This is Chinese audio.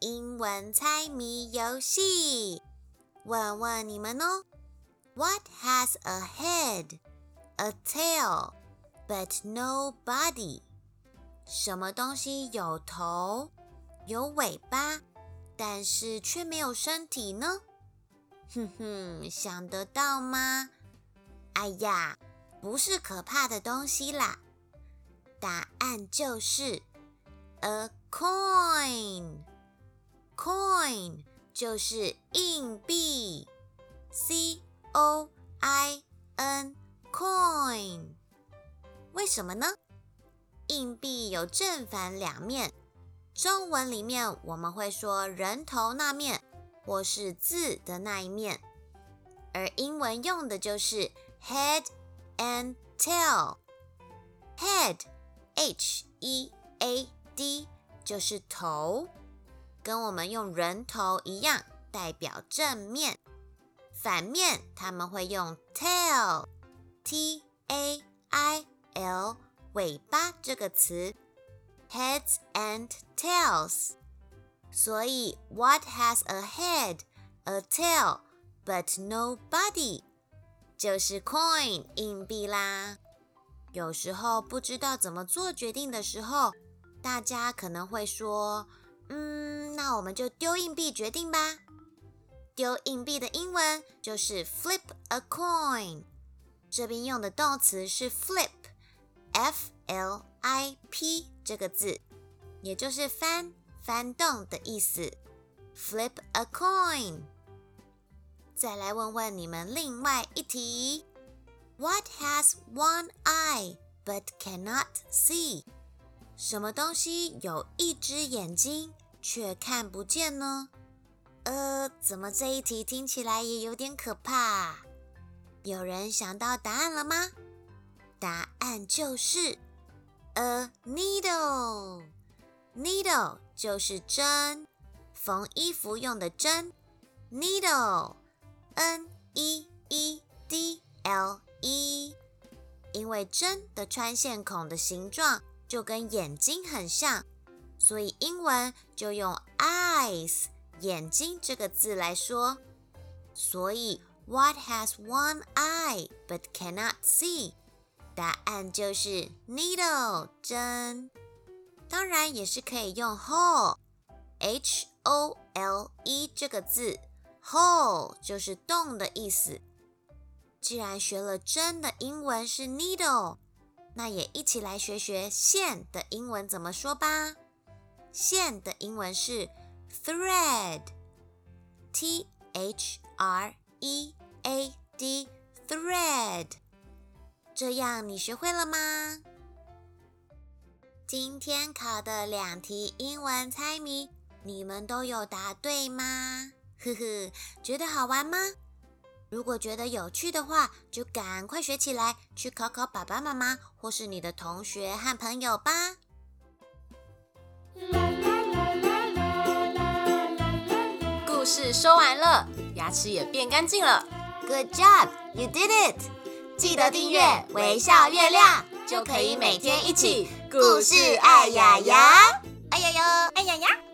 英文猜谜游戏，问问你们哦。What has a head, a tail, but no body？什么东西有头、有尾巴，但是却没有身体呢？哼哼，想得到吗？哎呀，不是可怕的东西啦。答案就是 a coin。Coin 就是硬币，C O I N，Coin。为什么呢？硬币有正反两面，中文里面我们会说人头那面，或是字的那一面，而英文用的就是 head and tail。Head，H E A D，就是头。跟我们用人头一样，代表正面。反面他们会用 tail，t a i l，尾巴这个词，heads and tails。所以，what has a head, a tail, but no body？就是 coin 硬币啦。有时候不知道怎么做决定的时候，大家可能会说。嗯，那我们就丢硬币决定吧。丢硬币的英文就是 flip a coin。这边用的动词是 flip，f l i p 这个字，也就是翻、翻动的意思。flip a coin。再来问问你们另外一题：What has one eye but cannot see？什么东西有一只眼睛却看不见呢？呃，怎么这一题听起来也有点可怕？有人想到答案了吗？答案就是 a needle。needle 就是针，缝衣服用的针。needle，n e e d l e，因为针的穿线孔的形状。就跟眼睛很像，所以英文就用 eyes 眼睛这个字来说。所以 What has one eye but cannot see？答案就是 needle 针。当然也是可以用 hole h o l e 这个字，hole 就是洞的意思。既然学了针的英文是 needle。那也一起来学学线的英文怎么说吧。线的英文是 thread，t h r e a d，thread。这样你学会了吗？今天考的两题英文猜谜，你们都有答对吗？呵呵，觉得好玩吗？如果觉得有趣的话，就赶快学起来，去考考爸爸妈妈或是你的同学和朋友吧。故事说完了，牙齿也变干净了。Good job, you did it！记得订阅微笑月亮，就可以每天一起故事爱牙牙，爱牙牙，爱牙牙。